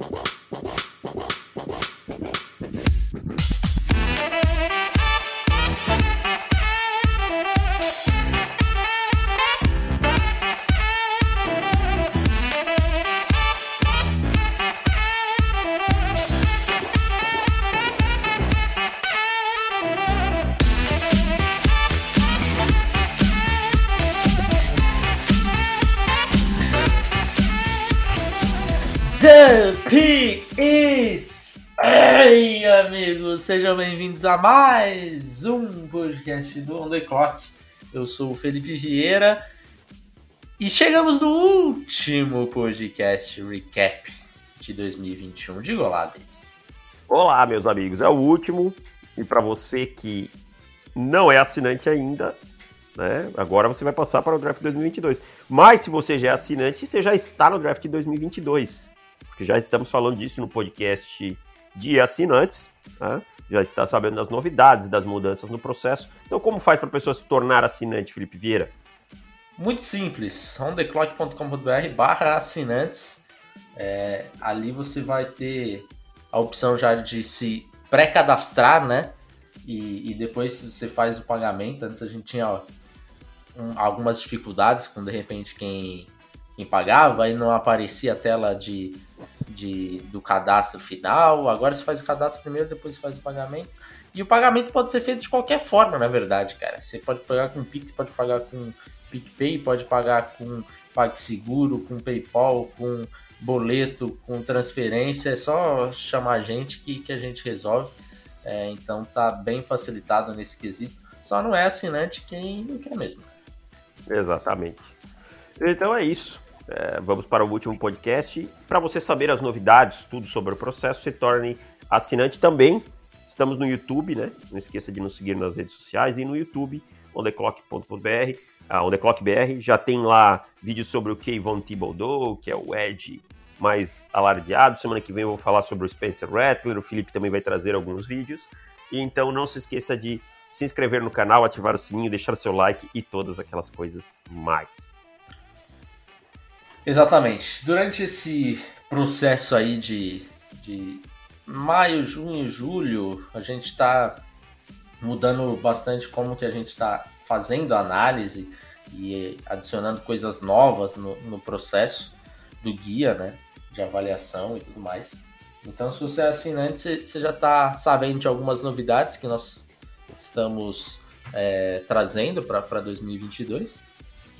The sejam bem-vindos a mais um podcast do On The Clock. Eu sou o Felipe Vieira e chegamos no último podcast recap de 2021. Diga olá, Davis. Olá, meus amigos, é o último e para você que não é assinante ainda, né? Agora você vai passar para o draft 2022. Mas se você já é assinante, você já está no draft 2022 porque já estamos falando disso no podcast de assinantes, né? Já está sabendo das novidades, das mudanças no processo. Então, como faz para a pessoa se tornar assinante, Felipe Vieira? Muito simples, ontheclock.com.br barra assinantes. É, ali você vai ter a opção já de se pré-cadastrar, né? E, e, depois você faz o pagamento. Antes a gente tinha ó, um, algumas dificuldades com de repente quem quem pagava e não aparecia a tela de, de, do cadastro final. Agora você faz o cadastro primeiro, depois você faz o pagamento. E o pagamento pode ser feito de qualquer forma, na verdade, cara. Você pode pagar com Pix, pode pagar com PicPay, pode pagar com PagSeguro, com PayPal, com boleto, com transferência. É só chamar a gente que, que a gente resolve. É, então tá bem facilitado nesse quesito. Só não é assinante quem não quer mesmo. Exatamente. Então é isso. É, vamos para o último podcast. Para você saber as novidades, tudo sobre o processo, se torne assinante também. Estamos no YouTube, né? Não esqueça de nos seguir nas redes sociais e no YouTube, ondeclock.br, a ondeclockbr. Já tem lá vídeos sobre o Kayvon Thibodeau, que é o Ed mais alardeado. Semana que vem eu vou falar sobre o Spencer Rattler, o Felipe também vai trazer alguns vídeos. E então não se esqueça de se inscrever no canal, ativar o sininho, deixar seu like e todas aquelas coisas mais. Exatamente. Durante esse processo aí de, de maio, junho, julho, a gente está mudando bastante como que a gente está fazendo a análise e adicionando coisas novas no, no processo do guia, né, de avaliação e tudo mais. Então, se você é assinante, você já está sabendo de algumas novidades que nós estamos é, trazendo para 2022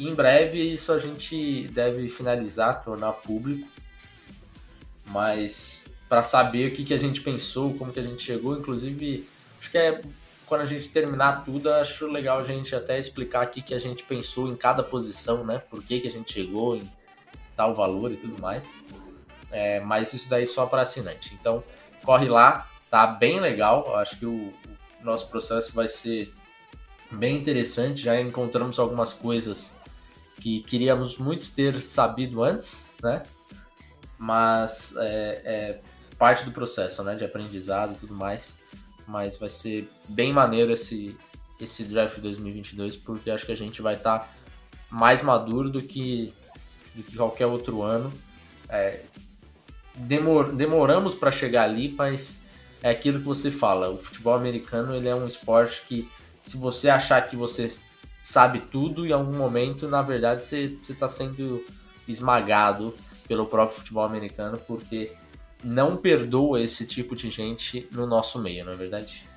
em breve isso a gente deve finalizar, tornar público. Mas para saber o que, que a gente pensou, como que a gente chegou, inclusive, acho que é quando a gente terminar tudo, acho legal a gente até explicar o que a gente pensou em cada posição, né? Por que, que a gente chegou em tal valor e tudo mais. É, mas isso daí só para assinante. Então, corre lá, tá bem legal. Acho que o, o nosso processo vai ser bem interessante. Já encontramos algumas coisas que queríamos muito ter sabido antes, né? Mas é, é parte do processo, né? De aprendizado e tudo mais. Mas vai ser bem maneiro esse, esse draft 2022, porque acho que a gente vai estar tá mais maduro do que, do que qualquer outro ano. É, demor, demoramos para chegar ali, mas é aquilo que você fala. O futebol americano ele é um esporte que, se você achar que você sabe tudo e em algum momento, na verdade, você está sendo esmagado pelo próprio futebol americano, porque não perdoa esse tipo de gente no nosso meio, não é verdade?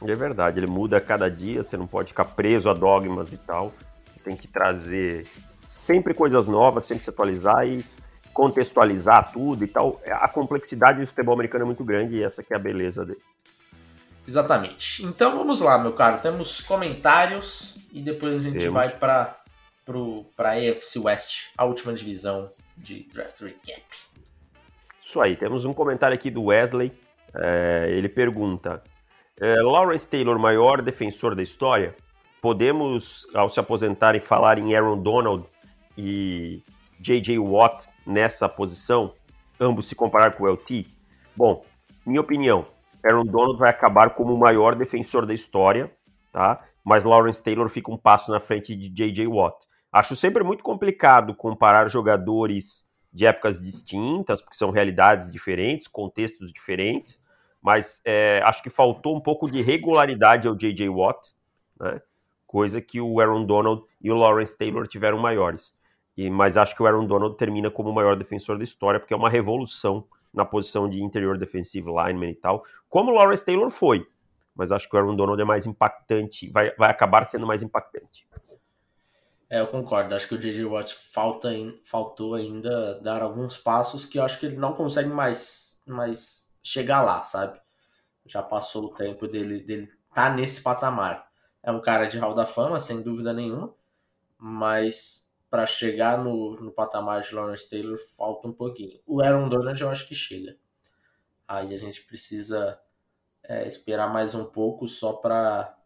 É verdade, ele muda a cada dia, você não pode ficar preso a dogmas e tal. Você tem que trazer sempre coisas novas, sempre se atualizar e contextualizar tudo e tal. A complexidade do futebol americano é muito grande e essa que é a beleza dele. Exatamente. Então vamos lá, meu caro. Temos comentários e depois a gente Temos. vai para para a AFC West, a última divisão de Draft Recap. Isso aí, temos um comentário aqui do Wesley. É, ele pergunta: é, Lawrence Taylor, maior defensor da história? Podemos, ao se aposentarem, falar em Aaron Donald e J.J. Watt nessa posição? Ambos se comparar com o LT? Bom, minha opinião, Aaron Donald vai acabar como o maior defensor da história, tá? Mas Lawrence Taylor fica um passo na frente de J.J. Watt. Acho sempre muito complicado comparar jogadores de épocas distintas, porque são realidades diferentes, contextos diferentes, mas é, acho que faltou um pouco de regularidade ao J.J. Watt, né? coisa que o Aaron Donald e o Lawrence Taylor tiveram maiores. E, mas acho que o Aaron Donald termina como o maior defensor da história, porque é uma revolução na posição de interior defensive lineman e tal, como o Lawrence Taylor foi. Mas acho que o Aaron Donald é mais impactante, vai, vai acabar sendo mais impactante. É, eu concordo. Acho que o J.J. Watt falta, faltou ainda dar alguns passos que eu acho que ele não consegue mais, mais chegar lá, sabe? Já passou o tempo dele, dele tá nesse patamar. É um cara de hall da fama, sem dúvida nenhuma, mas para chegar no, no patamar de Lawrence Taylor falta um pouquinho. O Aaron Donald eu acho que chega. Aí a gente precisa é, esperar mais um pouco só para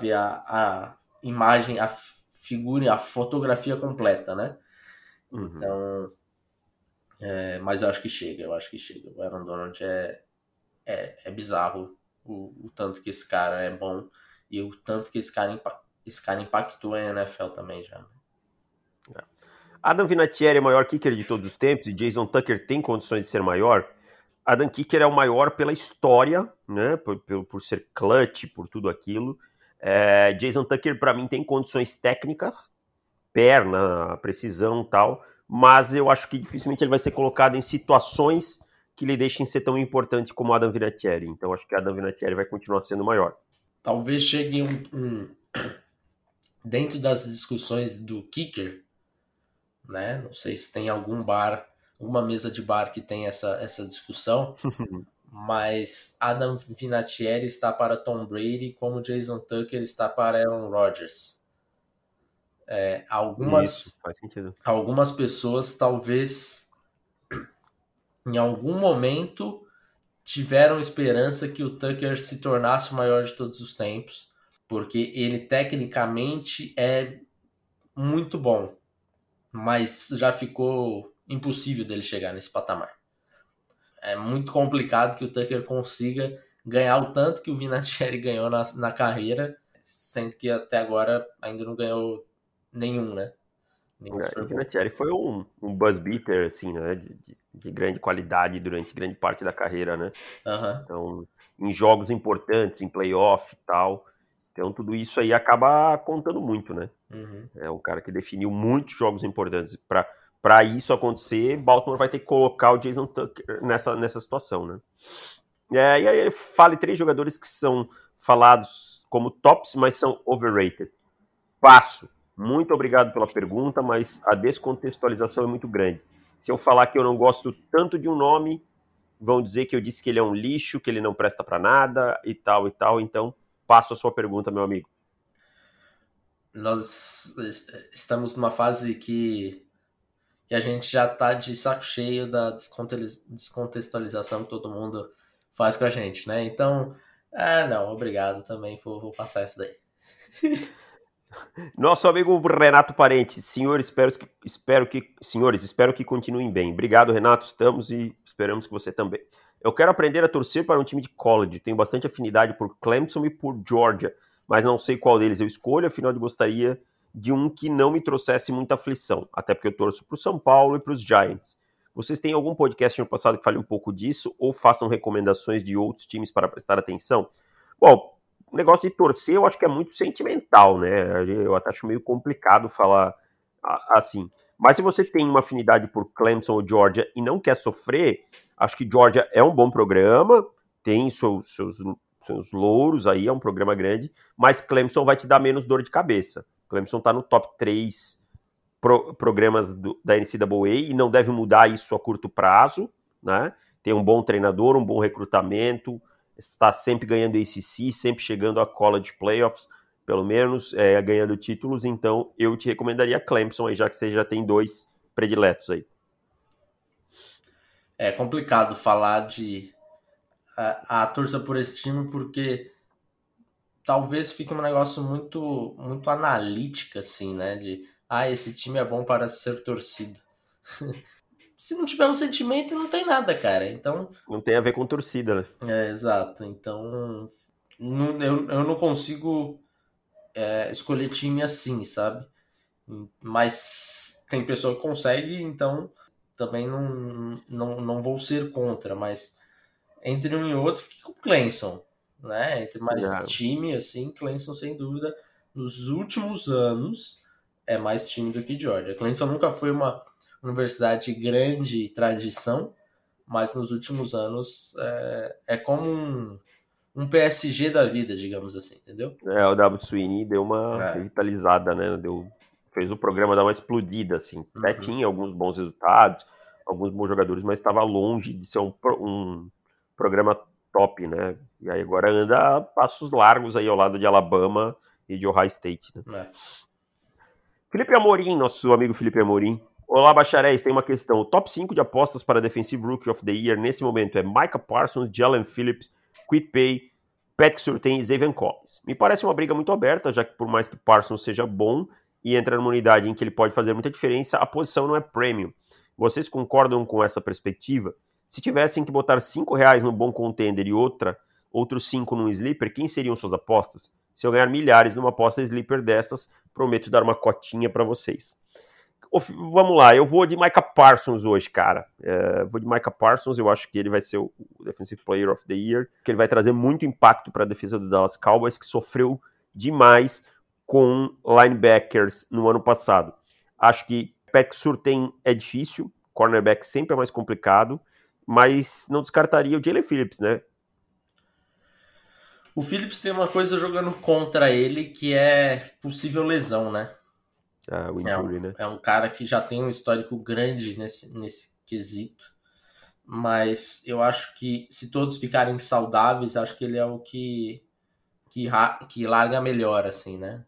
ver a, a imagem, a figure, a fotografia completa, né? Uhum. Então, é, mas eu acho que chega, eu acho que chega. O Aaron Donald é, é, é bizarro o, o, tanto que esse cara é bom e o tanto que esse cara, esse cara impactou a NFL também já. Né? É. Adam Vinatieri é o maior kicker de todos os tempos e Jason Tucker tem condições de ser maior. Adam Kicker é o maior pela história, né? Por, por, por ser clutch, por tudo aquilo. É, Jason Tucker, para mim, tem condições técnicas, perna, precisão tal, mas eu acho que dificilmente ele vai ser colocado em situações que lhe deixem ser tão importante como Adam Vinatieri. Então acho que Adam Vinatieri vai continuar sendo maior. Talvez chegue um, um dentro das discussões do kicker, né? Não sei se tem algum bar, alguma mesa de bar que tem essa, essa discussão, mas Adam Vinatieri está para Tom Brady como Jason Tucker está para Aaron Rodgers. É, algumas, Isso, algumas pessoas talvez em algum momento tiveram esperança que o Tucker se tornasse o maior de todos os tempos, porque ele tecnicamente é muito bom, mas já ficou impossível dele chegar nesse patamar é muito complicado que o Tucker consiga ganhar o tanto que o Vinatieri ganhou na, na carreira, sendo que até agora ainda não ganhou nenhum, né? Nenhum é, o Vinatieri foi um, um buzz beater, assim, né? De, de, de, grande qualidade durante grande parte da carreira, né? Uhum. Então, em jogos importantes, em playoff e tal. Então, tudo isso aí acaba contando muito, né? Uhum. É um cara que definiu muitos jogos importantes para para isso acontecer, Baltimore vai ter que colocar o Jason Tucker nessa, nessa situação, né? É, e aí ele fala três jogadores que são falados como tops, mas são overrated. Passo. Muito obrigado pela pergunta, mas a descontextualização é muito grande. Se eu falar que eu não gosto tanto de um nome, vão dizer que eu disse que ele é um lixo, que ele não presta para nada e tal e tal. Então, passo a sua pergunta, meu amigo. Nós estamos numa fase que que a gente já tá de saco cheio da descontextualização que todo mundo faz com a gente, né? Então, é, não, obrigado também, vou, vou passar isso daí. Nosso amigo Renato Parente, senhores, espero que, espero que, senhores, espero que continuem bem. Obrigado, Renato, estamos e esperamos que você também. Eu quero aprender a torcer para um time de college. Tenho bastante afinidade por Clemson e por Georgia, mas não sei qual deles eu escolho, afinal de gostaria de um que não me trouxesse muita aflição, até porque eu torço para o São Paulo e para os Giants. Vocês têm algum podcast no passado que fale um pouco disso ou façam recomendações de outros times para prestar atenção? Bom, o negócio de torcer eu acho que é muito sentimental, né? Eu até acho meio complicado falar assim. Mas se você tem uma afinidade por Clemson ou Georgia e não quer sofrer, acho que Georgia é um bom programa, tem seus, seus, seus louros aí, é um programa grande, mas Clemson vai te dar menos dor de cabeça. Clemson está no top 3 pro, programas do, da NCAA e não deve mudar isso a curto prazo, né? Tem um bom treinador, um bom recrutamento, está sempre ganhando ACC, sempre chegando a college playoffs, pelo menos é, ganhando títulos. Então eu te recomendaria Clemson aí, já que você já tem dois prediletos aí. É complicado falar de a, a torça por esse time porque talvez fique um negócio muito muito analítico assim, né, de ah, esse time é bom para ser torcido. Se não tiver um sentimento, não tem nada, cara. Então não tem a ver com torcida, né? É, exato. Então não, eu, eu não consigo é, escolher time assim, sabe? Mas tem pessoa que consegue, então também não, não, não vou ser contra, mas entre um e outro, fique com o Clemson, né? Entre mais é. time, assim, Clemson, sem dúvida, nos últimos anos, é mais time do que Georgia. Clemson nunca foi uma universidade de grande tradição, mas nos últimos anos é, é como um, um PSG da vida, digamos assim, entendeu? É, o W. Sweeney deu uma é. revitalizada, né? Deu, fez o programa dar uma explodida, assim. Até uhum. tinha alguns bons resultados, alguns bons jogadores, mas estava longe de ser um, um programa top, né? E aí agora anda a passos largos aí ao lado de Alabama e de Ohio State, né? É. Felipe Amorim, nosso amigo Felipe Amorim. Olá, bacharéis, tem uma questão. O top 5 de apostas para Defensive Rookie of the Year nesse momento é Micah Parsons, Jalen Phillips, Quit Pay, Patrick Surtain e Xavier Collins. Me parece uma briga muito aberta, já que por mais que Parsons seja bom e entre numa unidade em que ele pode fazer muita diferença, a posição não é premium. Vocês concordam com essa perspectiva? Se tivessem que botar 5 reais no bom contender e outra, outros 5 num sleeper, quem seriam suas apostas? Se eu ganhar milhares numa aposta sleeper dessas, prometo dar uma cotinha para vocês. Vamos lá, eu vou de Micah Parsons hoje, cara. É, vou de Micah Parsons, eu acho que ele vai ser o Defensive Player of the Year, que ele vai trazer muito impacto para a defesa do Dallas Cowboys, que sofreu demais com linebackers no ano passado. Acho que Patrick Surtain é difícil, cornerback sempre é mais complicado, mas não descartaria o Jalen Phillips, né? O Phillips tem uma coisa jogando contra ele que é possível lesão, né? Ah, o injury, é um, né? É um cara que já tem um histórico grande nesse, nesse quesito. Mas eu acho que se todos ficarem saudáveis, acho que ele é o que, que, que larga melhor, assim, né?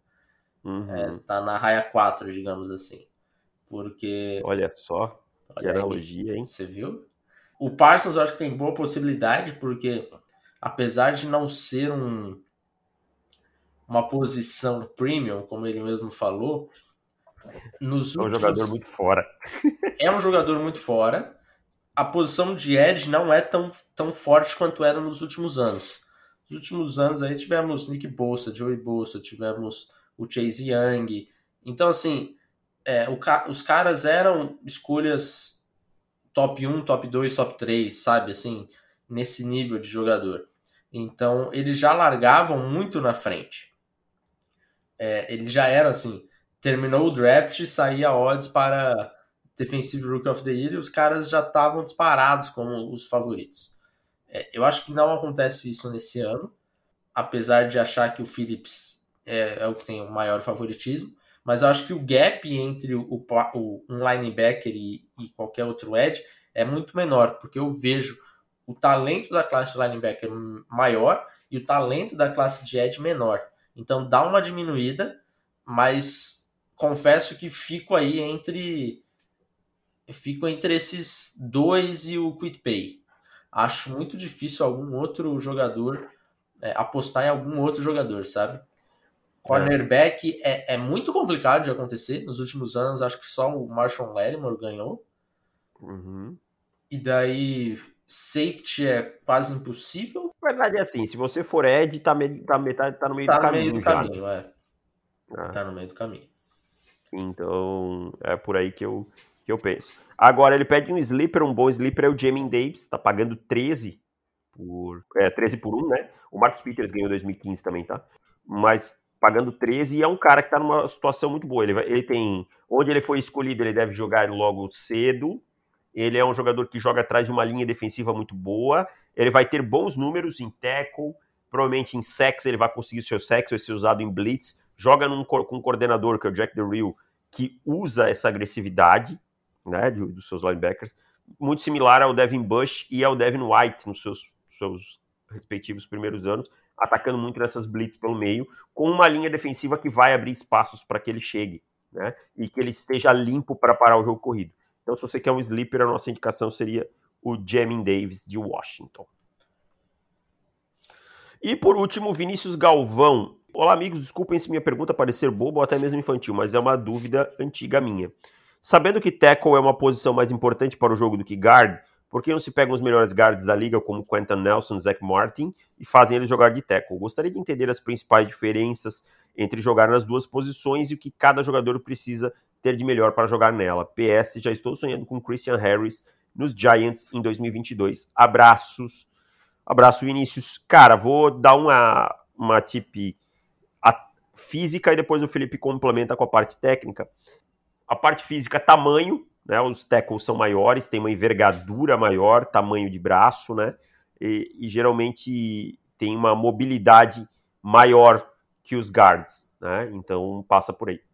Uhum. É, tá na raia 4, digamos assim. Porque. Olha só, que analogia, hein? Você viu? O Parsons eu acho que tem boa possibilidade, porque apesar de não ser um, uma posição premium, como ele mesmo falou, nos é um últimos... jogador muito fora. é um jogador muito fora. A posição de Edge não é tão, tão forte quanto era nos últimos anos. Nos últimos anos aí tivemos Nick Bolsa, Joey Bolsa, tivemos o Chase Young. Então, assim, é, o, os caras eram escolhas top 1, top 2, top 3, sabe? Assim, nesse nível de jogador. Então, eles já largavam muito na frente. É, já eram assim, terminou o draft, saía odds para Defensive Rookie of the Year e os caras já estavam disparados como os favoritos. É, eu acho que não acontece isso nesse ano, apesar de achar que o Phillips é, é o que tem o maior favoritismo, mas eu acho que o gap entre o, o um linebacker e, e qualquer outro edge é muito menor, porque eu vejo o talento da classe de linebacker maior e o talento da classe de edge menor. Então dá uma diminuída, mas confesso que fico aí entre fico entre esses dois e o Quit Pay. Acho muito difícil algum outro jogador é, apostar em algum outro jogador, sabe? Cornerback é. é, muito complicado de acontecer. Nos últimos anos, acho que só o Marshall Lattimore ganhou. Uhum. E daí, safety é quase impossível. Na verdade é assim, se você for Ed, tá, me, tá, metade, tá no meio tá do no caminho. Meio do já, caminho né? é. Ah. Tá no meio do caminho. Então, é por aí que eu, que eu penso. Agora, ele pede um sleeper, um bom sleeper é o Jamin Davis, tá pagando 13 por, é, 13 por 1, né? O Marcos Peters ganhou em 2015 também, tá? Mas pagando 13 e é um cara que tá numa situação muito boa. Ele, vai, ele tem, onde ele foi escolhido, ele deve jogar logo cedo. Ele é um jogador que joga atrás de uma linha defensiva muito boa. Ele vai ter bons números em tackle, provavelmente em sacks ele vai conseguir seu sacks, vai ser usado em blitz. Joga num, com um coordenador, que é o Jack Del Rio, que usa essa agressividade né, dos seus linebackers, muito similar ao Devin Bush e ao Devin White nos seus, seus respectivos primeiros anos, atacando muito nessas blitz pelo meio, com uma linha defensiva que vai abrir espaços para que ele chegue né, e que ele esteja limpo para parar o jogo corrido. Então, se você quer um sleeper, a nossa indicação seria o Jamin Davis de Washington. E por último, Vinícius Galvão. Olá, amigos. Desculpem se minha pergunta parecer boba ou até mesmo infantil, mas é uma dúvida antiga minha. Sabendo que tackle é uma posição mais importante para o jogo do que guard, por que não se pegam os melhores guards da liga, como Quentin Nelson, Zach Martin, e fazem eles jogar de tackle? Gostaria de entender as principais diferenças entre jogar nas duas posições e o que cada jogador precisa ter de melhor para jogar nela. PS, já estou sonhando com Christian Harris nos Giants em 2022. Abraços. Abraço, Vinícius. Cara, vou dar uma, uma tip física e depois o Felipe complementa com a parte técnica. A parte física, tamanho, né? Os tackles são maiores, tem uma envergadura maior, tamanho de braço, né? E, e geralmente tem uma mobilidade maior que os guards, né? Então passa por aí.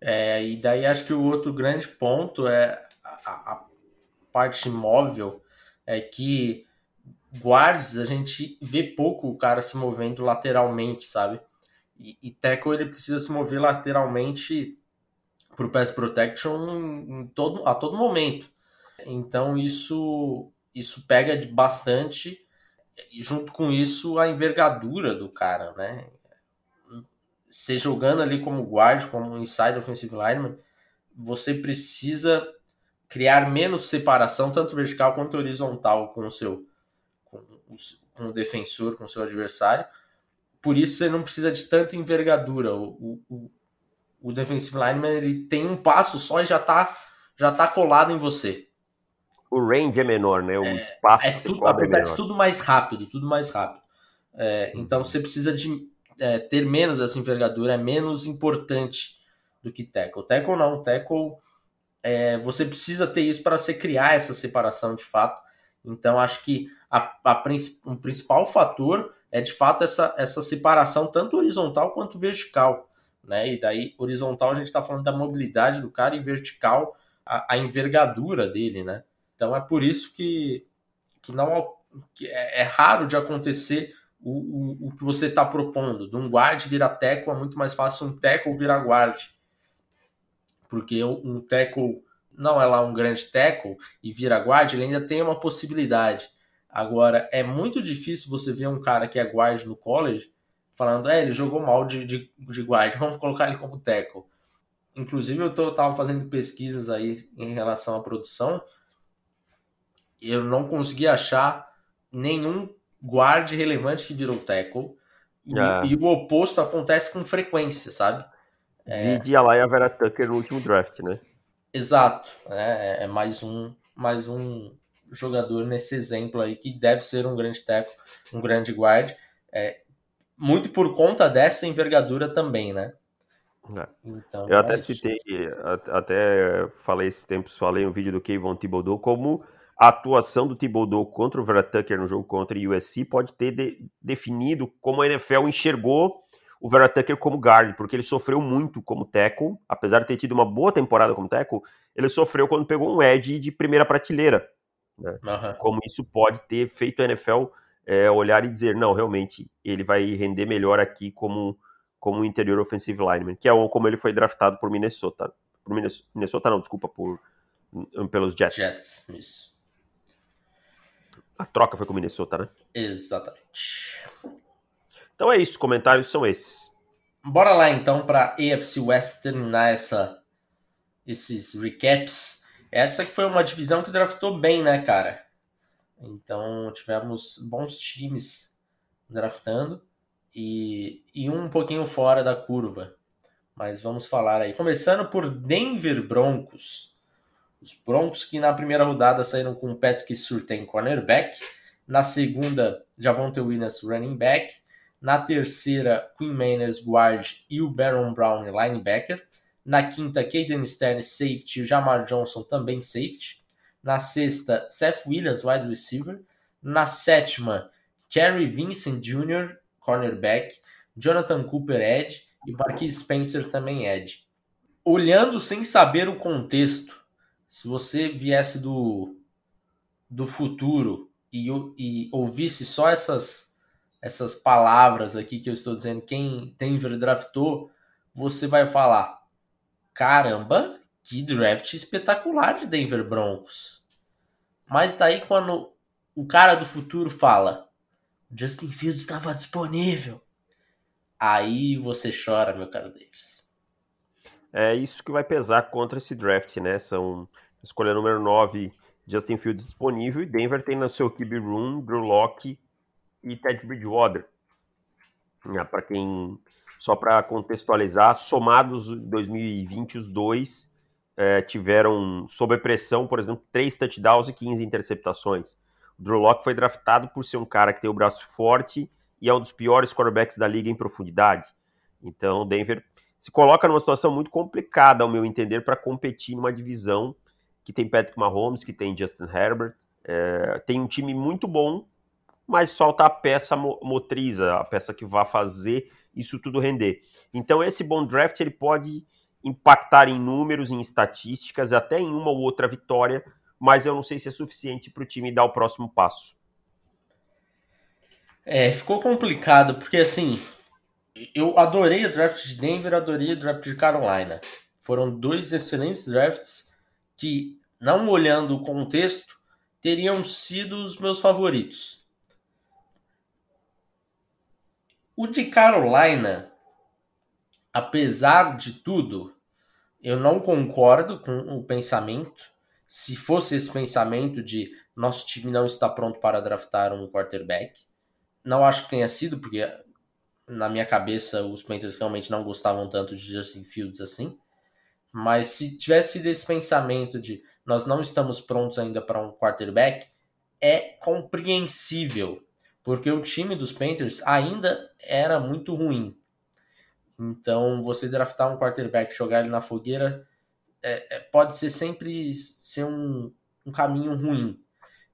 É, e daí acho que o outro grande ponto é a, a parte móvel, é que guards a gente vê pouco o cara se movendo lateralmente, sabe? E, e tackle ele precisa se mover lateralmente para o pass protection todo, a todo momento. Então isso isso pega bastante e junto com isso a envergadura do cara, né? Você jogando ali como guard, como inside offensive lineman, você precisa criar menos separação, tanto vertical quanto horizontal, com o seu com o, com o defensor, com o seu adversário. Por isso você não precisa de tanta envergadura. O, o, o defensive lineman ele tem um passo só e já está já tá colado em você. O range é menor, né? O é, espaço é tudo, é acontece é tudo mais rápido, tudo mais rápido. É, então você precisa de é, ter menos essa envergadura, é menos importante do que tackle. Tackle não, tackle é, você precisa ter isso para você criar essa separação de fato. Então acho que a, a, o principal fator é de fato essa, essa separação tanto horizontal quanto vertical né? E daí, horizontal, a gente está falando da mobilidade do cara e vertical, a, a, envergadura dele, né? Então é por isso que, que não que é, é raro de acontecer o, o, o que você está propondo. De um guard virar tackle é muito mais fácil um tackle virar guard. Porque um tackle não é lá um grande tackle e vira guard, ele ainda tem uma possibilidade. Agora, é muito difícil você ver um cara que é guard no college falando, é, ele jogou mal de, de, de guard, vamos colocar ele como tackle. Inclusive, eu tô, tava fazendo pesquisas aí em relação à produção eu não consegui achar nenhum guard relevante que virou tackle. E, ah. e o oposto acontece com frequência, sabe? É... Vide a Laia Vera Tucker no último draft, né? Exato. É, é mais um, mais um jogador nesse exemplo aí que deve ser um grande tackle, um grande guard. É, muito por conta dessa envergadura também, né? É. Então, eu até é citei, até falei esses tempos, falei no vídeo do Kevin Thibodeau, como a atuação do Thibodeau contra o Vera Tucker no jogo contra o USC pode ter de, definido como a NFL enxergou o Vera Tucker como guard, porque ele sofreu muito como tackle, apesar de ter tido uma boa temporada como tackle, ele sofreu quando pegou um edge de primeira prateleira. Né? Uhum. Como isso pode ter feito a NFL é, olhar e dizer, não, realmente, ele vai render melhor aqui como, como interior offensive lineman, que é como ele foi draftado por Minnesota. Por Minnesota, não, desculpa, por, hum, pelos Jets. Jets, isso. A troca foi com Minnesota, né? Exatamente. Então é isso, comentários são esses. Bora lá então para AFC West terminar essa, esses recaps. Essa que foi uma divisão que draftou bem, né, cara? Então tivemos bons times draftando e, e um pouquinho fora da curva. Mas vamos falar aí. Começando por Denver Broncos. Os Broncos que na primeira rodada saíram com Patrick Surtain cornerback. Na segunda, Javonte Williams running back. Na terceira, Quinn Manners guard e o Baron Brown linebacker. Na quinta, Caden Stern safety e o Jamar Johnson também safety. Na sexta, Seth Williams, wide receiver. Na sétima, Kerry Vincent Jr., cornerback. Jonathan Cooper, edge. E Marquis Spencer também edge. Olhando sem saber o contexto, se você viesse do, do futuro e, e ouvisse só essas, essas palavras aqui que eu estou dizendo, quem Denver draftou, você vai falar: caramba, que draft espetacular de Denver Broncos. Mas daí quando o cara do futuro fala, Justin Fields estava disponível, aí você chora, meu caro Davis. É isso que vai pesar contra esse draft, né? São escolha número 9, Justin Fields disponível e Denver tem no seu QB room Drew Locke e Ted Bridgewater. Ah, para quem só para contextualizar, somados 2020 os dois é, tiveram sob pressão, por exemplo, três touchdowns e 15 interceptações. O Drew Locke foi draftado por ser um cara que tem o braço forte e é um dos piores quarterbacks da liga em profundidade. Então, Denver se coloca numa situação muito complicada, ao meu entender, para competir numa divisão que tem Patrick Mahomes, que tem Justin Herbert, é, tem um time muito bom, mas falta a peça motriz, a peça que vai fazer isso tudo render. Então, esse bom draft ele pode impactar em números, em estatísticas, até em uma ou outra vitória, mas eu não sei se é suficiente para o time dar o próximo passo. É, ficou complicado, porque assim, eu adorei o draft de Denver, adorei o draft de Carolina. Foram dois excelentes drafts que, não olhando o contexto, teriam sido os meus favoritos. O de Carolina, apesar de tudo, eu não concordo com o pensamento. Se fosse esse pensamento de nosso time não está pronto para draftar um quarterback, não acho que tenha sido, porque na minha cabeça os Panthers realmente não gostavam tanto de Justin Fields assim. Mas se tivesse sido esse pensamento de nós não estamos prontos ainda para um quarterback, é compreensível, porque o time dos Panthers ainda era muito ruim. Então, você draftar um quarterback, jogar ele na fogueira, é, é, pode ser sempre ser um, um caminho ruim.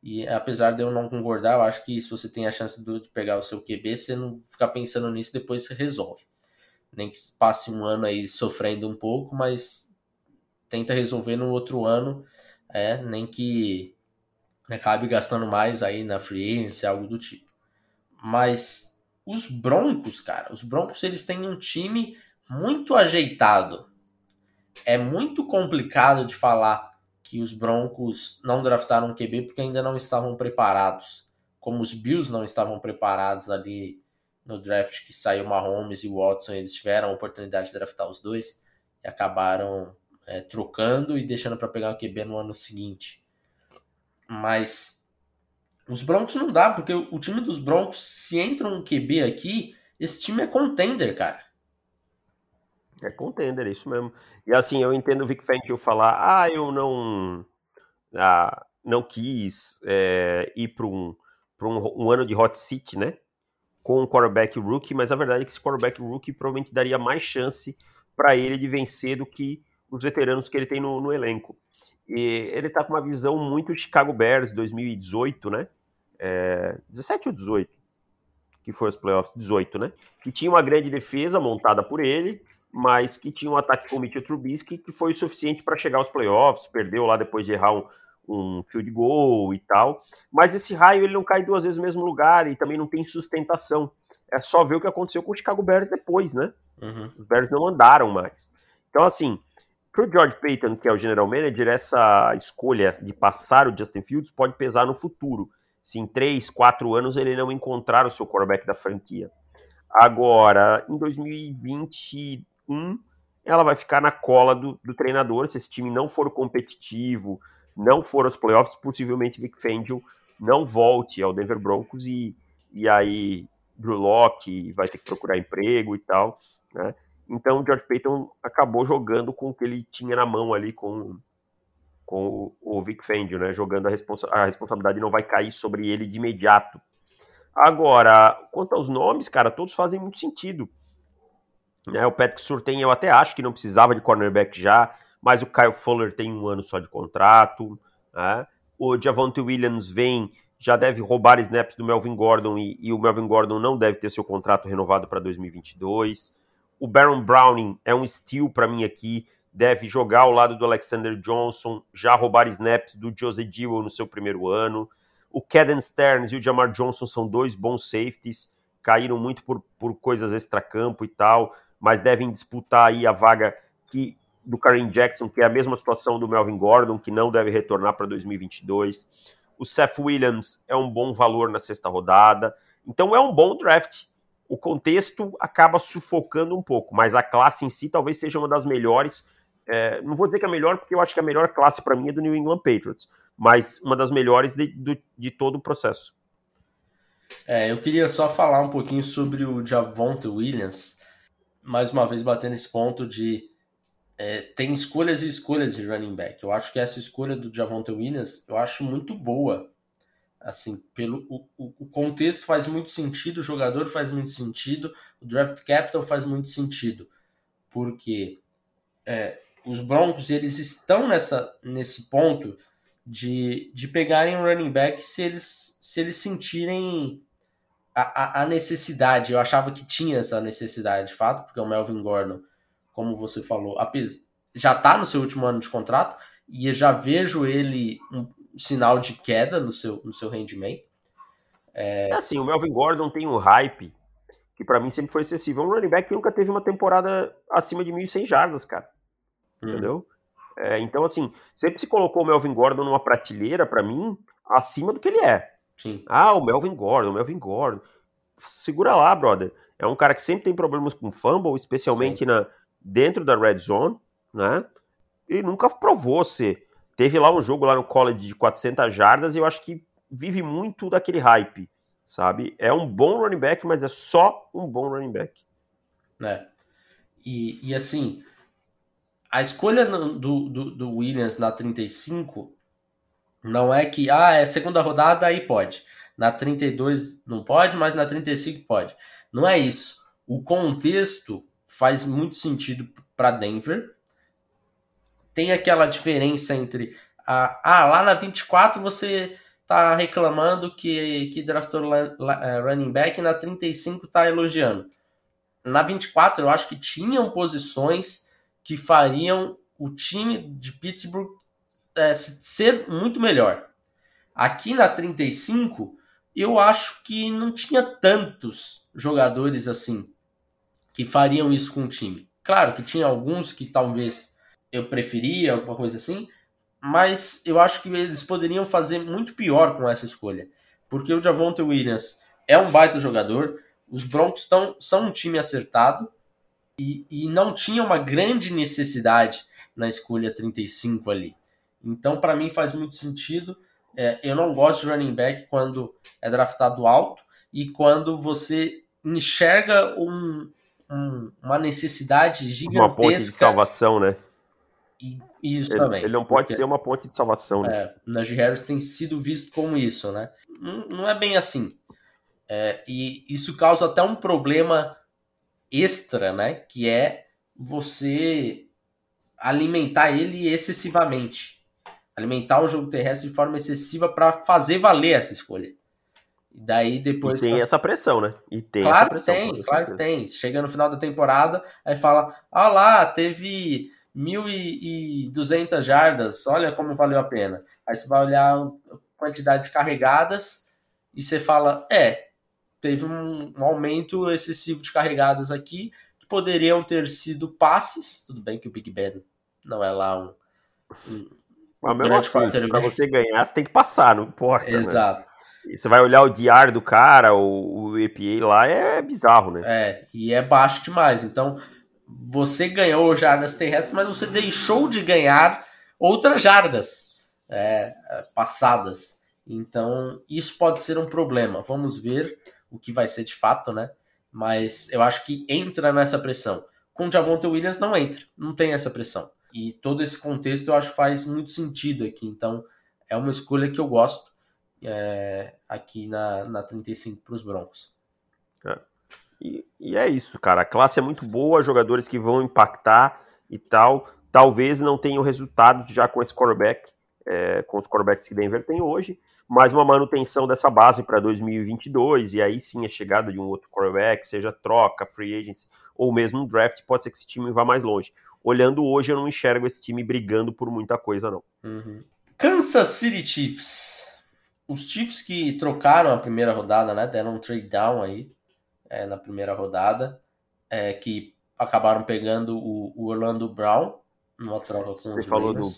E apesar de eu não concordar, eu acho que se você tem a chance de pegar o seu QB, você não ficar pensando nisso depois você resolve. Nem que passe um ano aí sofrendo um pouco, mas tenta resolver no outro ano, é, nem que acabe gastando mais aí na free agency, algo do tipo. Mas os Broncos, cara, os Broncos eles têm um time muito ajeitado. É muito complicado de falar que os Broncos não draftaram um QB porque ainda não estavam preparados. Como os Bills não estavam preparados ali no draft que saiu Mahomes e Watson, eles tiveram a oportunidade de draftar os dois e acabaram é, trocando e deixando para pegar o QB no ano seguinte. Mas os Broncos não dá, porque o time dos Broncos, se entra um QB aqui, esse time é contender, cara. É contender, é isso mesmo. E assim, eu entendo o Vic Fangio falar, ah, eu não ah, não quis é, ir para um, um, um ano de hot seat, né? Com um quarterback rookie, mas a verdade é que esse quarterback rookie provavelmente daria mais chance para ele de vencer do que os veteranos que ele tem no, no elenco. E ele tá com uma visão muito Chicago Bears 2018, né? É, 17 ou 18? Que foi os playoffs? 18, né? Que tinha uma grande defesa montada por ele, mas que tinha um ataque com o Mitchell Trubisky que foi o suficiente para chegar aos playoffs, perdeu lá depois de errar um, um field goal e tal. Mas esse raio ele não cai duas vezes no mesmo lugar e também não tem sustentação. É só ver o que aconteceu com o Chicago Bears depois, né? Uhum. Os Bears não andaram mais. Então, assim, para o George Payton, que é o general manager, essa escolha de passar o Justin Fields pode pesar no futuro. Se em 3, 4 anos ele não encontrar o seu quarterback da franquia. Agora, em 2021, ela vai ficar na cola do, do treinador. Se esse time não for competitivo, não for aos playoffs, possivelmente Vic Fangio não volte ao Denver Broncos e, e aí Drew Locke vai ter que procurar emprego e tal, né? Então o George Payton acabou jogando com o que ele tinha na mão ali com, com o, Vic Fangio, né? Jogando a, responsa a responsabilidade não vai cair sobre ele de imediato. Agora, quanto aos nomes, cara, todos fazem muito sentido. Né, o Patrick Surtain eu até acho que não precisava de cornerback já, mas o Kyle Fuller tem um ano só de contrato. Né? O Javonte Williams vem, já deve roubar snaps do Melvin Gordon e, e o Melvin Gordon não deve ter seu contrato renovado para 2022. O Baron Browning é um steal para mim aqui, deve jogar ao lado do Alexander Johnson, já roubar snaps do Jose Dewey no seu primeiro ano. O Caden Stearns e o Jamar Johnson são dois bons safeties, caíram muito por, por coisas extracampo e tal, mas devem disputar aí a vaga que do Karen Jackson, que é a mesma situação do Melvin Gordon, que não deve retornar para 2022. O Seth Williams é um bom valor na sexta rodada. Então é um bom draft o contexto acaba sufocando um pouco, mas a classe em si talvez seja uma das melhores. É, não vou dizer que é a melhor, porque eu acho que a melhor classe para mim é do New England Patriots, mas uma das melhores de, de, de todo o processo. É, eu queria só falar um pouquinho sobre o Javonte Williams. Mais uma vez bater nesse ponto de é, tem escolhas e escolhas de running back. Eu acho que essa escolha do Javonte Williams eu acho muito boa. Assim, pelo o, o contexto faz muito sentido, o jogador faz muito sentido, o draft capital faz muito sentido, porque é, os Broncos eles estão nessa, nesse ponto de, de pegarem um running back se eles, se eles sentirem a, a, necessidade. Eu achava que tinha essa necessidade, de fato, porque o Melvin Gordon, como você falou, já está no seu último ano de contrato e eu já vejo ele um sinal de queda no seu, no seu rendimento. É... é assim, o Melvin Gordon tem um hype que para mim sempre foi excessivo. É um running back que nunca teve uma temporada acima de 1.100 jardas, cara. Hum. Entendeu? É, então, assim, sempre se colocou o Melvin Gordon numa prateleira, para mim, acima do que ele é. Sim. Ah, o Melvin Gordon, o Melvin Gordon. Segura lá, brother. É um cara que sempre tem problemas com fumble, especialmente na, dentro da red zone, né? E nunca provou ser. Teve lá um jogo lá no college de 400 jardas e eu acho que vive muito daquele hype, sabe? É um bom running back, mas é só um bom running back. É. E, e assim, a escolha do, do, do, Williams na 35 não é que, ah, é segunda rodada, aí pode. Na 32 não pode, mas na 35 pode. Não é isso. O contexto faz muito sentido para Denver. Tem aquela diferença entre, ah, ah, lá na 24 você tá reclamando que, que draftou é, running back, na 35 tá elogiando. Na 24 eu acho que tinham posições que fariam o time de Pittsburgh é, ser muito melhor. Aqui na 35, eu acho que não tinha tantos jogadores assim que fariam isso com o time. Claro que tinha alguns que talvez eu preferia, alguma coisa assim, mas eu acho que eles poderiam fazer muito pior com essa escolha. Porque o Javonte Williams é um baita jogador, os Broncos tão, são um time acertado, e, e não tinha uma grande necessidade na escolha 35 ali. Então, para mim, faz muito sentido. É, eu não gosto de running back quando é draftado alto e quando você enxerga um, um, uma necessidade gigantesca. Uma ponte de salvação, né? E, isso ele, também. Ele não pode porque, ser uma ponte de salvação, né? É, Najee Harris tem sido visto como isso, né? Não, não é bem assim. É, e isso causa até um problema extra, né? Que é você alimentar ele excessivamente. Alimentar o jogo terrestre de forma excessiva para fazer valer essa escolha. E daí depois. E tem essa pressão, né? E tem claro pressão, que tem, claro que tem. Chega no final da temporada, aí fala: ah lá, teve 1.200 jardas, olha como valeu a pena. Aí você vai olhar a quantidade de carregadas e você fala: é, teve um, um aumento excessivo de carregadas aqui, que poderiam ter sido passes. Tudo bem que o Big Ben não é lá um. um Mas mesmo assim, para você ganhar, você tem que passar, não importa. Né? Exato. Né? E você vai olhar o DR do cara, o, o EPA lá, é bizarro, né? É, e é baixo demais. Então, você ganhou jardas terrestres, mas você deixou de ganhar outras jardas é, passadas. Então, isso pode ser um problema. Vamos ver o que vai ser de fato, né? Mas eu acho que entra nessa pressão. Com o Javonte Williams não entra, não tem essa pressão. E todo esse contexto eu acho faz muito sentido aqui. Então é uma escolha que eu gosto é, aqui na, na 35 para os Broncos. É. E, e, é isso, cara. A classe é muito boa, jogadores que vão impactar e tal. Talvez não tenham resultado já com esse quarterback, é, com os quarterbacks que Denver tem hoje, mais uma manutenção dessa base para 2022, e aí sim a chegada de um outro quarterback, seja troca, free agency, ou mesmo um draft, pode ser que esse time vá mais longe. Olhando hoje, eu não enxergo esse time brigando por muita coisa, não. Uhum. Kansas City Chiefs. Os Chiefs que trocaram a primeira rodada, né? Deram um trade down aí é, na primeira rodada, é, que acabaram pegando o, o Orlando Brown numa troca com Você falou do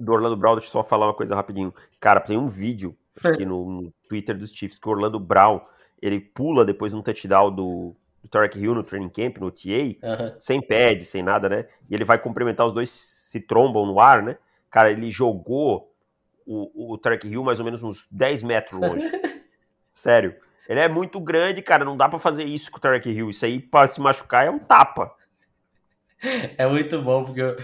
do Orlando Brown, deixa eu só falar uma coisa rapidinho. Cara, tem um vídeo aqui no, no Twitter dos Chiefs que o Orlando Brown ele pula depois de um touchdown do, do Tarek Hill no training camp, no TA, uhum. sem pad, sem nada, né? E ele vai cumprimentar os dois, se trombam no ar, né? Cara, ele jogou o, o Tarek Hill mais ou menos uns 10 metros longe. Sério. Ele é muito grande, cara. Não dá para fazer isso com o Tarek Hill. Isso aí, pra se machucar, é um tapa. É muito bom, porque o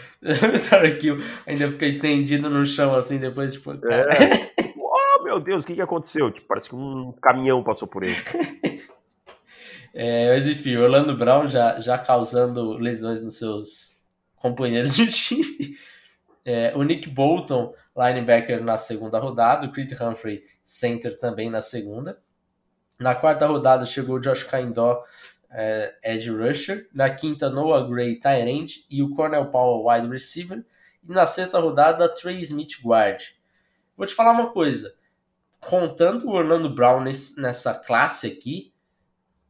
Tarek Hill ainda fica estendido no chão, assim, depois, tipo... É. oh, meu Deus, o que, que aconteceu? Tipo, parece que um caminhão passou por ele. É, mas enfim, Orlando Brown já, já causando lesões nos seus companheiros de time. É, o Nick Bolton, linebacker na segunda rodada, o Creed Humphrey, center também na segunda. Na quarta rodada chegou o Josh Kaindó, é, edge rusher. Na quinta, Noah Gray, tight end. E o Cornell Powell, wide receiver. E na sexta rodada, Trey Smith, guard. Vou te falar uma coisa. Contando o Orlando Brown nesse, nessa classe aqui,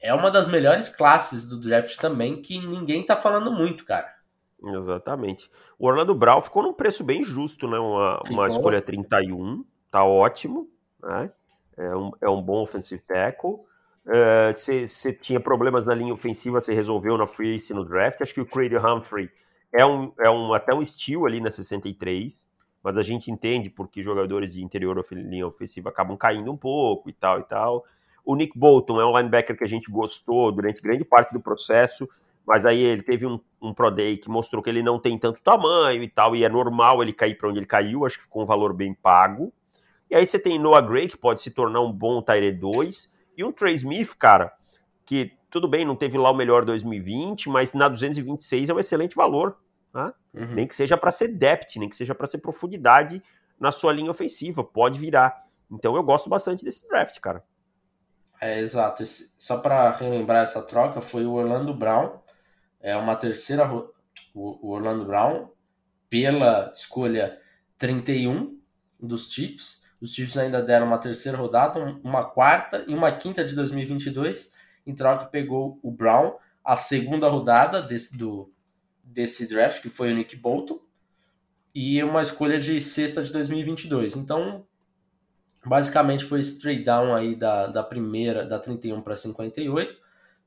é uma das melhores classes do draft também, que ninguém tá falando muito, cara. Exatamente. O Orlando Brown ficou num preço bem justo, né? Uma, uma escolha 31, tá ótimo, né? É um, é um bom offensive tackle. Você é, tinha problemas na linha ofensiva, você resolveu na free agency no draft. Acho que o Craig Humphrey é, um, é um, até um estilo ali na 63, mas a gente entende porque jogadores de interior linha ofensiva acabam caindo um pouco e tal e tal. O Nick Bolton é um linebacker que a gente gostou durante grande parte do processo, mas aí ele teve um, um Pro Day que mostrou que ele não tem tanto tamanho e tal, e é normal ele cair para onde ele caiu, acho que ficou um valor bem pago. E aí você tem Noah Gray, que pode se tornar um bom Tyre 2, e um Trey Smith, cara, que tudo bem, não teve lá o melhor 2020, mas na 226 é um excelente valor. Né? Uhum. Nem que seja para ser depth, nem que seja para ser profundidade na sua linha ofensiva, pode virar. Então eu gosto bastante desse draft, cara. É, exato. Esse, só para relembrar essa troca, foi o Orlando Brown, é uma terceira, o Orlando Brown, pela escolha 31 dos Chiefs. Os Chiefs ainda deram uma terceira rodada, uma quarta e uma quinta de 2022. Em troca, pegou o Brown, a segunda rodada desse, do, desse draft, que foi o Nick Bolton, e uma escolha de sexta de 2022. Então, Basicamente foi esse trade down aí da, da primeira, da 31 para 58.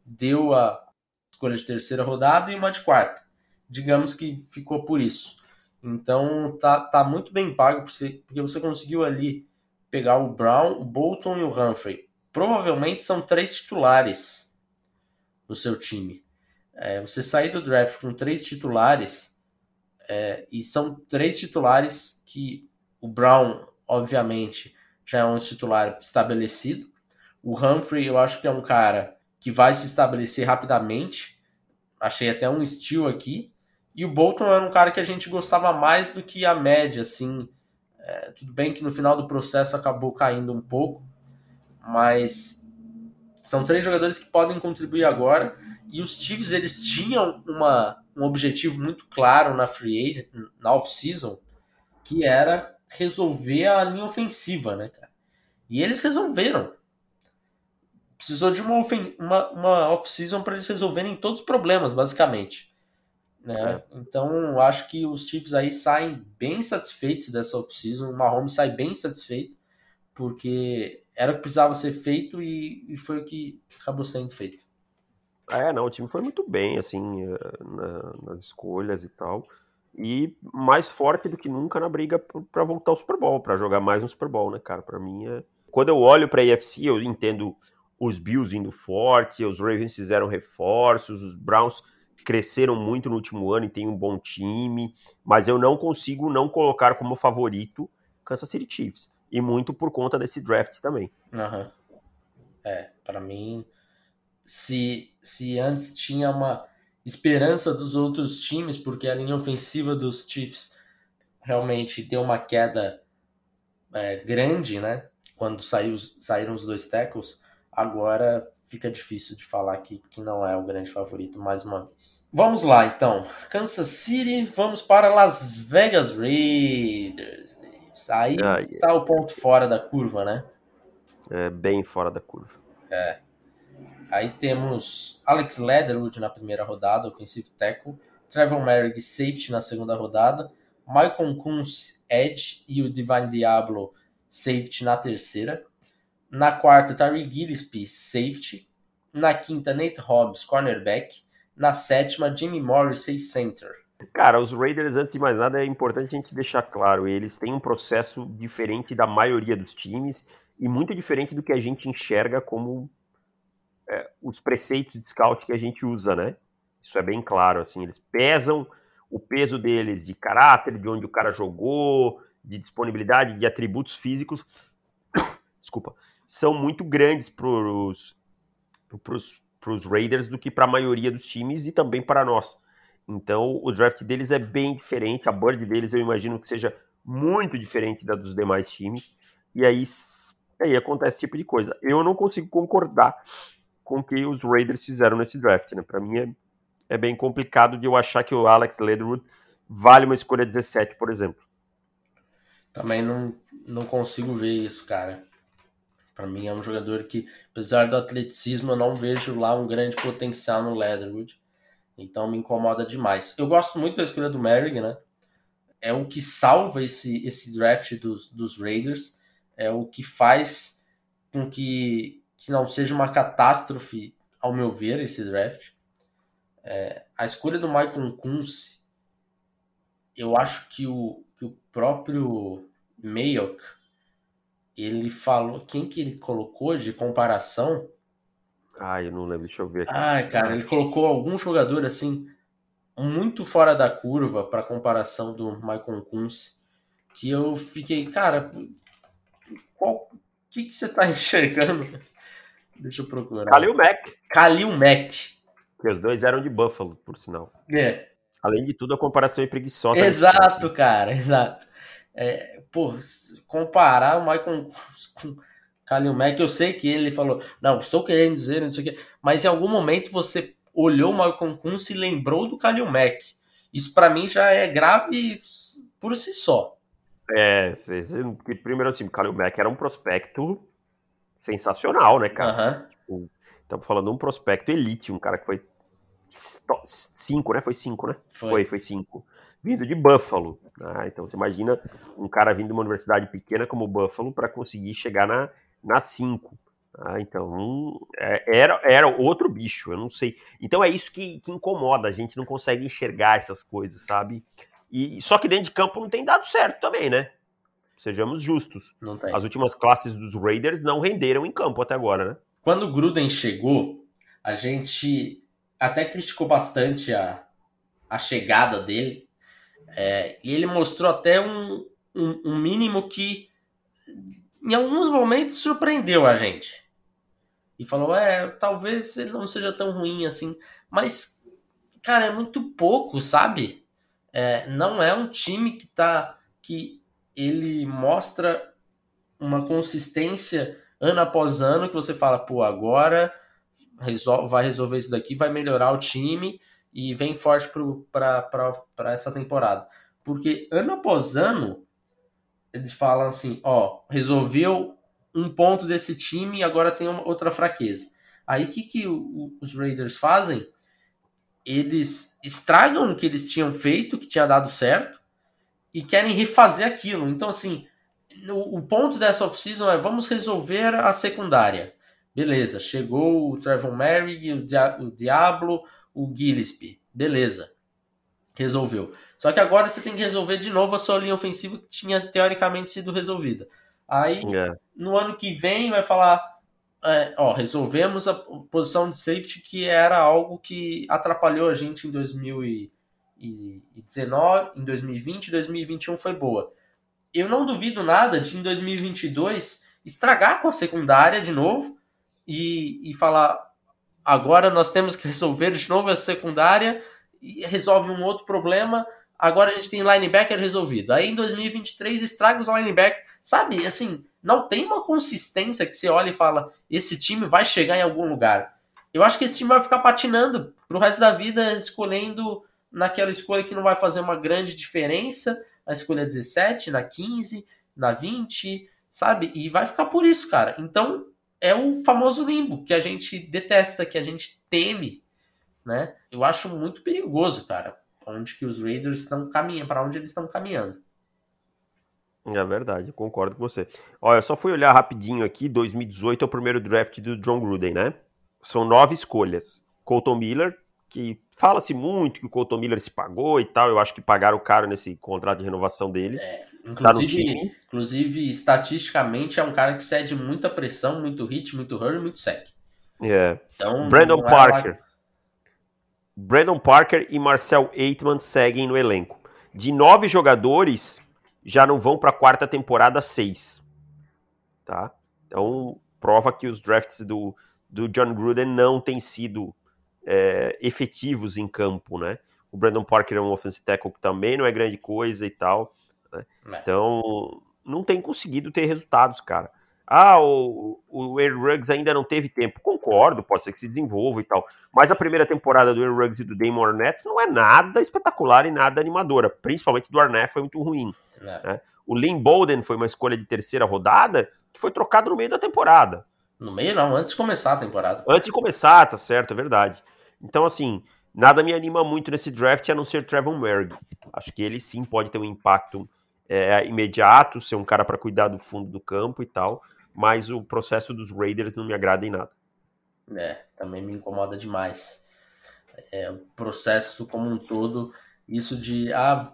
Deu a escolha de terceira rodada e uma de quarta. Digamos que ficou por isso. Então tá, tá muito bem pago porque você conseguiu ali pegar o Brown, o Bolton e o Humphrey. Provavelmente são três titulares no seu time. É, você sair do draft com três titulares é, e são três titulares que o Brown, obviamente, já é um titular estabelecido. O Humphrey, eu acho que é um cara que vai se estabelecer rapidamente. Achei até um estilo aqui. E o Bolton era um cara que a gente gostava mais do que a média, assim. É, tudo bem que no final do processo acabou caindo um pouco, mas são três jogadores que podem contribuir agora. E os Chiefs eles tinham uma, um objetivo muito claro na free agent, na off-season, que era resolver a linha ofensiva, né, cara? E eles resolveram. Precisou de uma, uma, uma off-season para eles resolverem todos os problemas, basicamente. Né? É. Então, acho que os Chiefs aí saem bem satisfeitos dessa off-season. O Mahomes sai bem satisfeito, porque era o que precisava ser feito e, e foi o que acabou sendo feito. É, não, o time foi muito bem, assim, eh, na, nas escolhas e tal e mais forte do que nunca na briga para voltar ao Super Bowl, para jogar mais no Super Bowl, né, cara? Para mim é... Quando eu olho para a AFC, eu entendo os Bills indo forte, os Ravens fizeram reforços, os Browns cresceram muito no último ano e tem um bom time, mas eu não consigo não colocar como favorito Kansas City Chiefs, e muito por conta desse draft também. Uhum. É, para mim, se, se antes tinha uma esperança dos outros times, porque a linha ofensiva dos Chiefs realmente deu uma queda é, grande, né? Quando saiu, saíram os dois tackles, agora fica difícil de falar que, que não é o grande favorito mais uma vez. Vamos lá, então. Kansas City, vamos para Las Vegas Raiders. Aí ah, yeah. tá o ponto fora da curva, né? É bem fora da curva. É. Aí temos Alex Leatherwood na primeira rodada, offensive tackle. Trevor Merrick, safety na segunda rodada. Michael Kunz, edge. E o Divine Diablo, safety na terceira. Na quarta, Tyree Gillespie, safety. Na quinta, Nate Hobbs, cornerback. Na sétima, Jimmy Morrissey, center. Cara, os Raiders, antes de mais nada, é importante a gente deixar claro, eles têm um processo diferente da maioria dos times e muito diferente do que a gente enxerga como é, os preceitos de scout que a gente usa, né? Isso é bem claro, assim, eles pesam o peso deles de caráter, de onde o cara jogou, de disponibilidade, de atributos físicos, desculpa, são muito grandes para os Raiders do que para a maioria dos times e também para nós. Então, o draft deles é bem diferente, a board deles eu imagino que seja muito diferente da dos demais times, e aí, aí acontece esse tipo de coisa. Eu não consigo concordar com o que os Raiders fizeram nesse draft, né? Para mim é, é bem complicado de eu achar que o Alex Leatherwood vale uma escolha 17, por exemplo. Também não, não consigo ver isso, cara. Para mim é um jogador que, apesar do atleticismo, eu não vejo lá um grande potencial no Leatherwood. Então me incomoda demais. Eu gosto muito da escolha do Merrick, né? É o que salva esse, esse draft dos, dos Raiders. É o que faz com que, que não seja uma catástrofe, ao meu ver, esse draft. É, a escolha do Michael Kunze, eu acho que o, que o próprio Mayock, ele falou, quem que ele colocou de comparação ah, eu não lembro, deixa eu ver aqui. Ai, cara, ele colocou algum jogador assim muito fora da curva para comparação do Michael Kunz, que eu fiquei, cara, qual que que você tá enxergando? Deixa eu procurar. Kalil Mack. Kalil Mack. Que os dois eram de Buffalo, por sinal. É. Além de tudo, a comparação é preguiçosa. Exato, cara, exato. É, pô, comparar o Michael com Kalil Mack, eu sei que ele falou, não, estou querendo dizer, não sei o quê, mas em algum momento você olhou o Malcolm Kuhn e lembrou do Kalil Mack. Isso para mim já é grave por si só. É, primeiro assim, o Kalil Mack era um prospecto sensacional, né, cara? Uhum. Tipo, estamos falando de um prospecto elite, um cara que foi cinco, né? Foi cinco, né? Foi, foi, foi cinco. Vindo de Buffalo. Ah, então você imagina um cara vindo de uma universidade pequena como Buffalo para conseguir chegar na na 5. Ah, então, é, era, era outro bicho, eu não sei. Então é isso que, que incomoda, a gente não consegue enxergar essas coisas, sabe? E Só que dentro de campo não tem dado certo também, né? Sejamos justos. As últimas classes dos Raiders não renderam em campo até agora, né? Quando o Gruden chegou, a gente até criticou bastante a, a chegada dele. É, e ele mostrou até um, um, um mínimo que em alguns momentos surpreendeu a gente. E falou, é, talvez ele não seja tão ruim assim. Mas, cara, é muito pouco, sabe? É, não é um time que tá. que ele mostra uma consistência ano após ano que você fala, pô, agora resol vai resolver isso daqui, vai melhorar o time e vem forte para essa temporada. Porque ano após ano eles falam assim, ó, resolveu um ponto desse time e agora tem uma outra fraqueza. Aí o que, que o, os Raiders fazem? Eles estragam o que eles tinham feito, que tinha dado certo, e querem refazer aquilo. Então, assim, o, o ponto dessa off-season é vamos resolver a secundária. Beleza, chegou o Trevor Merrick, o, Dia o Diablo, o Gillespie. Beleza, resolveu. Só que agora você tem que resolver de novo a sua linha ofensiva que tinha teoricamente sido resolvida. Aí, é. no ano que vem, vai falar: é, ó, resolvemos a posição de safety que era algo que atrapalhou a gente em 2019, em 2020 e 2021 foi boa. Eu não duvido nada de em 2022 estragar com a secundária de novo e, e falar: agora nós temos que resolver de novo a secundária e resolve um outro problema agora a gente tem linebacker resolvido. Aí em 2023 estraga os linebackers. Sabe, assim, não tem uma consistência que você olha e fala, esse time vai chegar em algum lugar. Eu acho que esse time vai ficar patinando pro resto da vida, escolhendo naquela escolha que não vai fazer uma grande diferença, a escolha 17, na 15, na 20, sabe? E vai ficar por isso, cara. Então, é o famoso limbo que a gente detesta, que a gente teme, né? Eu acho muito perigoso, cara onde que os Raiders estão caminhando, para onde eles estão caminhando. É verdade, concordo com você. Olha, eu só fui olhar rapidinho aqui, 2018 é o primeiro draft do John Gruden, né? São nove escolhas. Colton Miller, que fala-se muito que o Colton Miller se pagou e tal, eu acho que pagaram caro nesse contrato de renovação dele. É, inclusive, tá inclusive, estatisticamente, é um cara que cede muita pressão, muito hit, muito hurry, muito sec. É. Então, Brandon Parker. Lá... Brandon Parker e Marcel Eitman seguem no elenco. De nove jogadores, já não vão para a quarta temporada seis. Tá? Então, prova que os drafts do, do John Gruden não têm sido é, efetivos em campo, né? O Brandon Parker é um offensive tackle que também não é grande coisa e tal. Né? É. Então, não tem conseguido ter resultados, cara. Ah, o, o Aaron Ruggs ainda não teve tempo. Concordo, pode ser que se desenvolva e tal. Mas a primeira temporada do Aaron Ruggs e do Damon Arnett não é nada espetacular e nada animadora. Principalmente do Arnett foi muito ruim. É. Né? O Lynn Bolden foi uma escolha de terceira rodada que foi trocado no meio da temporada. No meio não, antes de começar a temporada. Antes de começar, tá certo, é verdade. Então, assim, nada me anima muito nesse draft a não ser Trevor Merg. Acho que ele sim pode ter um impacto é, imediato, ser um cara para cuidar do fundo do campo e tal mas o processo dos Raiders não me agrada em nada. É, também me incomoda demais. É, o processo como um todo, isso de ah,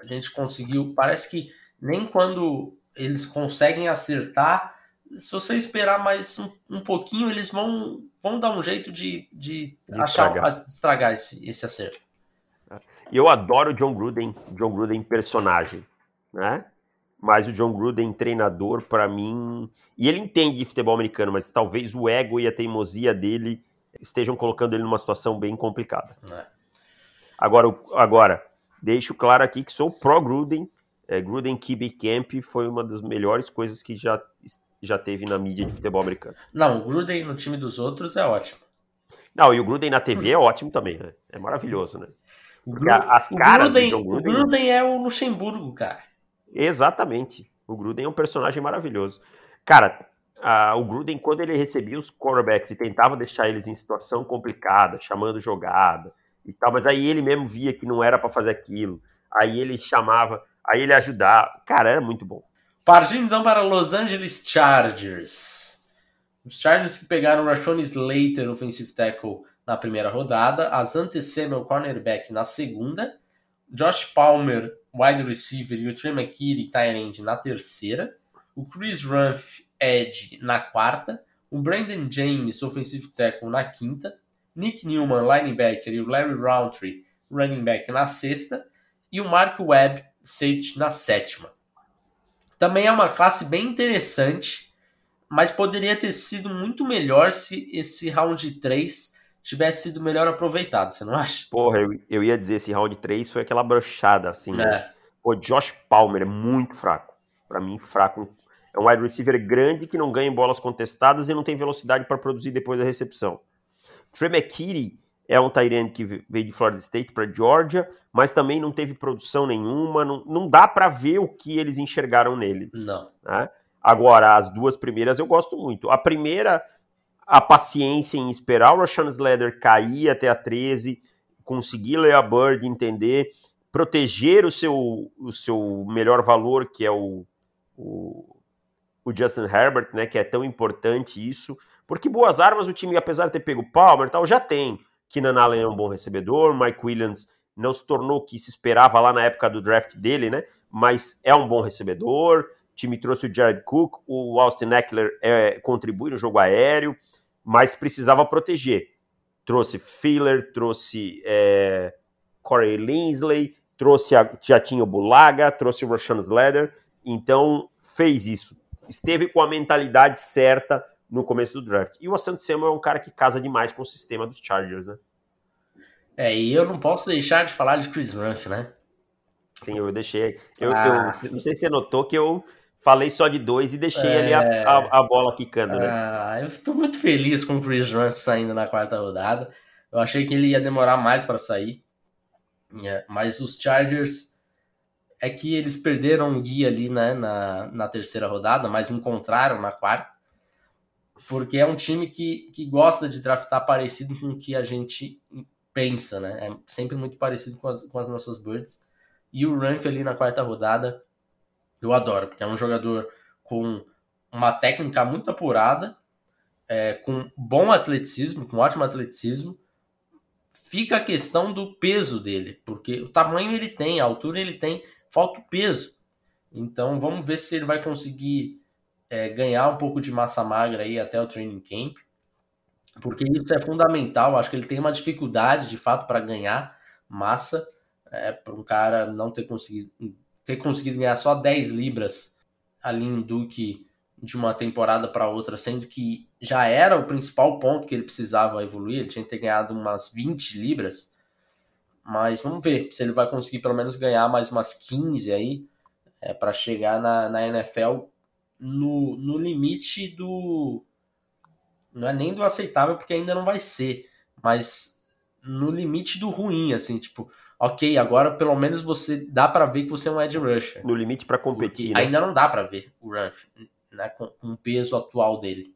a gente conseguiu, parece que nem quando eles conseguem acertar, se você esperar mais um, um pouquinho, eles vão, vão dar um jeito de, de, de achar, estragar, estragar esse, esse acerto. Eu adoro John Gruden, John Gruden personagem, né? Mas o John Gruden, treinador, para mim. E ele entende de futebol americano, mas talvez o ego e a teimosia dele estejam colocando ele numa situação bem complicada. É. Agora, agora, deixo claro aqui que sou pró-Gruden. É, Gruden QB Camp foi uma das melhores coisas que já, já teve na mídia de futebol americano. Não, o Gruden no time dos outros é ótimo. Não, e o Gruden na TV é ótimo também, né? É maravilhoso, né? Porque as caras o Gruden, Gruden... O Gruden é o Luxemburgo, cara. Exatamente. O Gruden é um personagem maravilhoso. Cara, a, o Gruden, quando ele recebia os quarterbacks e tentava deixar eles em situação complicada, chamando jogada e tal, mas aí ele mesmo via que não era para fazer aquilo. Aí ele chamava, aí ele ajudava. Cara, era muito bom. Partindo então para Los Angeles Chargers. Os Chargers que pegaram o Rashon Slater, offensive tackle, na primeira rodada, Asante Samuel, cornerback, na segunda, Josh Palmer, wide receiver, e o Trey McKitty, tight na terceira. O Chris Rumph, edge, na quarta. O Brandon James, offensive tackle, na quinta. Nick Newman, linebacker, e o Larry Roundtree, running back, na sexta. E o Mark Webb, safety, na sétima. Também é uma classe bem interessante, mas poderia ter sido muito melhor se esse round 3 tivesse sido melhor aproveitado, você não acha? Porra, eu, eu ia dizer, esse round 3 foi aquela brochada, assim, né? é. né? Pô, Josh Palmer é muito fraco. para mim, fraco. É um wide receiver grande que não ganha bolas contestadas e não tem velocidade para produzir depois da recepção. Trey McKitty é um Tyrant que veio de Florida State para Georgia, mas também não teve produção nenhuma. Não, não dá para ver o que eles enxergaram nele. Não. Né? Agora, as duas primeiras eu gosto muito. A primeira a paciência em esperar o Rashawn Slater cair até a 13, conseguir ler a Bird, entender, proteger o seu, o seu melhor valor, que é o, o, o Justin Herbert, né, que é tão importante isso, porque boas armas o time, apesar de ter pego Palmer tal, já tem. Keenan Allen é um bom recebedor, Mike Williams não se tornou o que se esperava lá na época do draft dele, né, mas é um bom recebedor, o time trouxe o Jared Cook, o Austin Eckler é, contribui no jogo aéreo, mas precisava proteger. Trouxe Filler, trouxe é, Corey Linsley, trouxe a, já tinha o Bulaga, trouxe o Roshan Slater, então fez isso. Esteve com a mentalidade certa no começo do draft. E o Asante Samuel é um cara que casa demais com o sistema dos Chargers, né? É, e eu não posso deixar de falar de Chris Ruff, né? Sim, eu deixei. Eu, ah. eu, não sei se você notou que eu Falei só de dois e deixei é... ali a, é. a, a, bola quicando, né? Ah, eu tô muito feliz com o Chris Rumph saindo na quarta rodada. Eu achei que ele ia demorar mais para sair. É, mas os Chargers é que eles perderam o guia ali né, na, na terceira rodada, mas encontraram na quarta. Porque é um time que, que gosta de draftar parecido com o que a gente pensa, né? É sempre muito parecido com as, com as nossas birds. E o Rumph ali na quarta rodada eu adoro, porque é um jogador com uma técnica muito apurada, é, com bom atleticismo, com ótimo atleticismo. Fica a questão do peso dele, porque o tamanho ele tem, a altura ele tem, falta o peso. Então vamos ver se ele vai conseguir é, ganhar um pouco de massa magra aí até o training camp. porque isso é fundamental. Acho que ele tem uma dificuldade de fato para ganhar massa, é, para um cara não ter conseguido ter conseguido ganhar só 10 libras ali em Duque de uma temporada para outra, sendo que já era o principal ponto que ele precisava evoluir, ele tinha que ter ganhado umas 20 libras, mas vamos ver se ele vai conseguir pelo menos ganhar mais umas 15 aí, é, para chegar na, na NFL no, no limite do. Não é nem do aceitável, porque ainda não vai ser, mas no limite do ruim, assim, tipo, ok, agora pelo menos você dá para ver que você é um edge rusher. No limite para competir. Né? Ainda não dá para ver o Ruff, né, com, com o peso atual dele.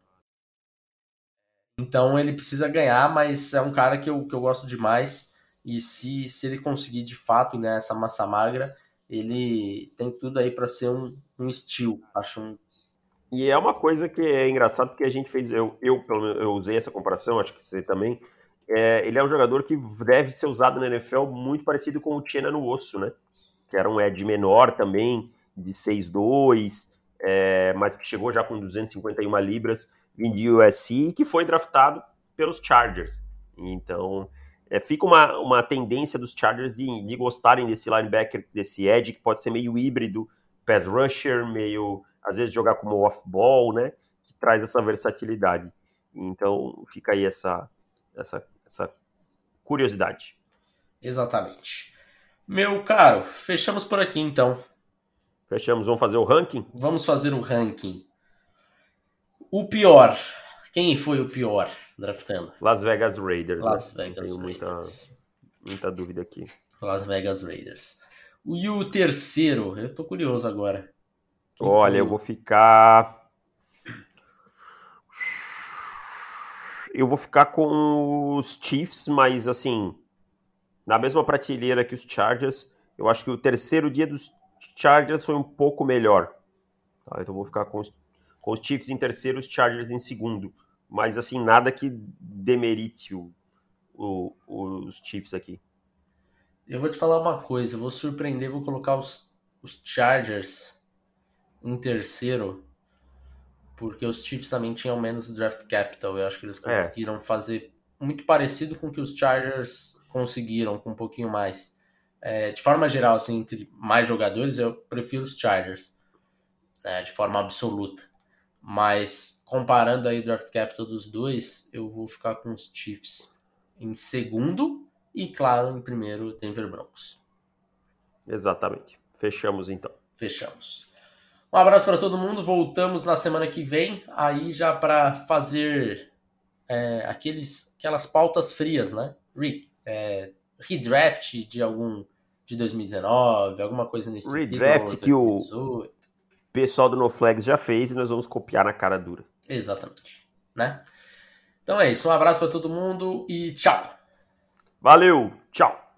Então ele precisa ganhar, mas é um cara que eu, que eu gosto demais. E se, se ele conseguir de fato ganhar essa massa magra, ele tem tudo aí para ser um, um estilo. Acho um... E é uma coisa que é engraçado porque a gente fez. Eu, eu, eu usei essa comparação, acho que você também é, ele é um jogador que deve ser usado na NFL muito parecido com o Tiena no osso, né? Que era um Ed menor também, de 6'2", é, mas que chegou já com 251 libras, vendia o USC que foi draftado pelos Chargers. Então, é, fica uma, uma tendência dos Chargers de, de gostarem desse linebacker, desse Ed, que pode ser meio híbrido, pass rusher, meio, às vezes, jogar como off-ball, né? Que traz essa versatilidade. Então, fica aí essa, essa essa curiosidade. Exatamente. Meu caro, fechamos por aqui então. Fechamos, vamos fazer o ranking? Vamos fazer o ranking. O pior. Quem foi o pior draftando? Las Vegas Raiders. Las né? Vegas Tenho Raiders. Muita, muita dúvida aqui. Las Vegas Raiders. E o terceiro? Eu tô curioso agora. Quem Olha, foi? eu vou ficar. Eu vou ficar com os Chiefs, mas assim, na mesma prateleira que os Chargers, eu acho que o terceiro dia dos Chargers foi um pouco melhor. Tá? Então vou ficar com os, com os Chiefs em terceiro, os Chargers em segundo. Mas assim, nada que demerite o, o, os Chiefs aqui. Eu vou te falar uma coisa, eu vou surpreender, vou colocar os, os Chargers em terceiro porque os Chiefs também tinham menos draft capital. Eu acho que eles é. conseguiram é. fazer muito parecido com o que os Chargers conseguiram, com um pouquinho mais. É, de forma geral, assim, entre mais jogadores, eu prefiro os Chargers, né, de forma absoluta. Mas comparando aí o draft capital dos dois, eu vou ficar com os Chiefs em segundo e, claro, em primeiro, Denver Broncos. Exatamente. Fechamos então. Fechamos. Um abraço para todo mundo. Voltamos na semana que vem, aí já para fazer é, aqueles, aquelas pautas frias, né? Re, é, redraft de algum de 2019, alguma coisa nesse Redraft que o pessoal do NoFlags já fez e nós vamos copiar na cara dura. Exatamente, né? Então é isso. Um abraço para todo mundo e tchau. Valeu, tchau.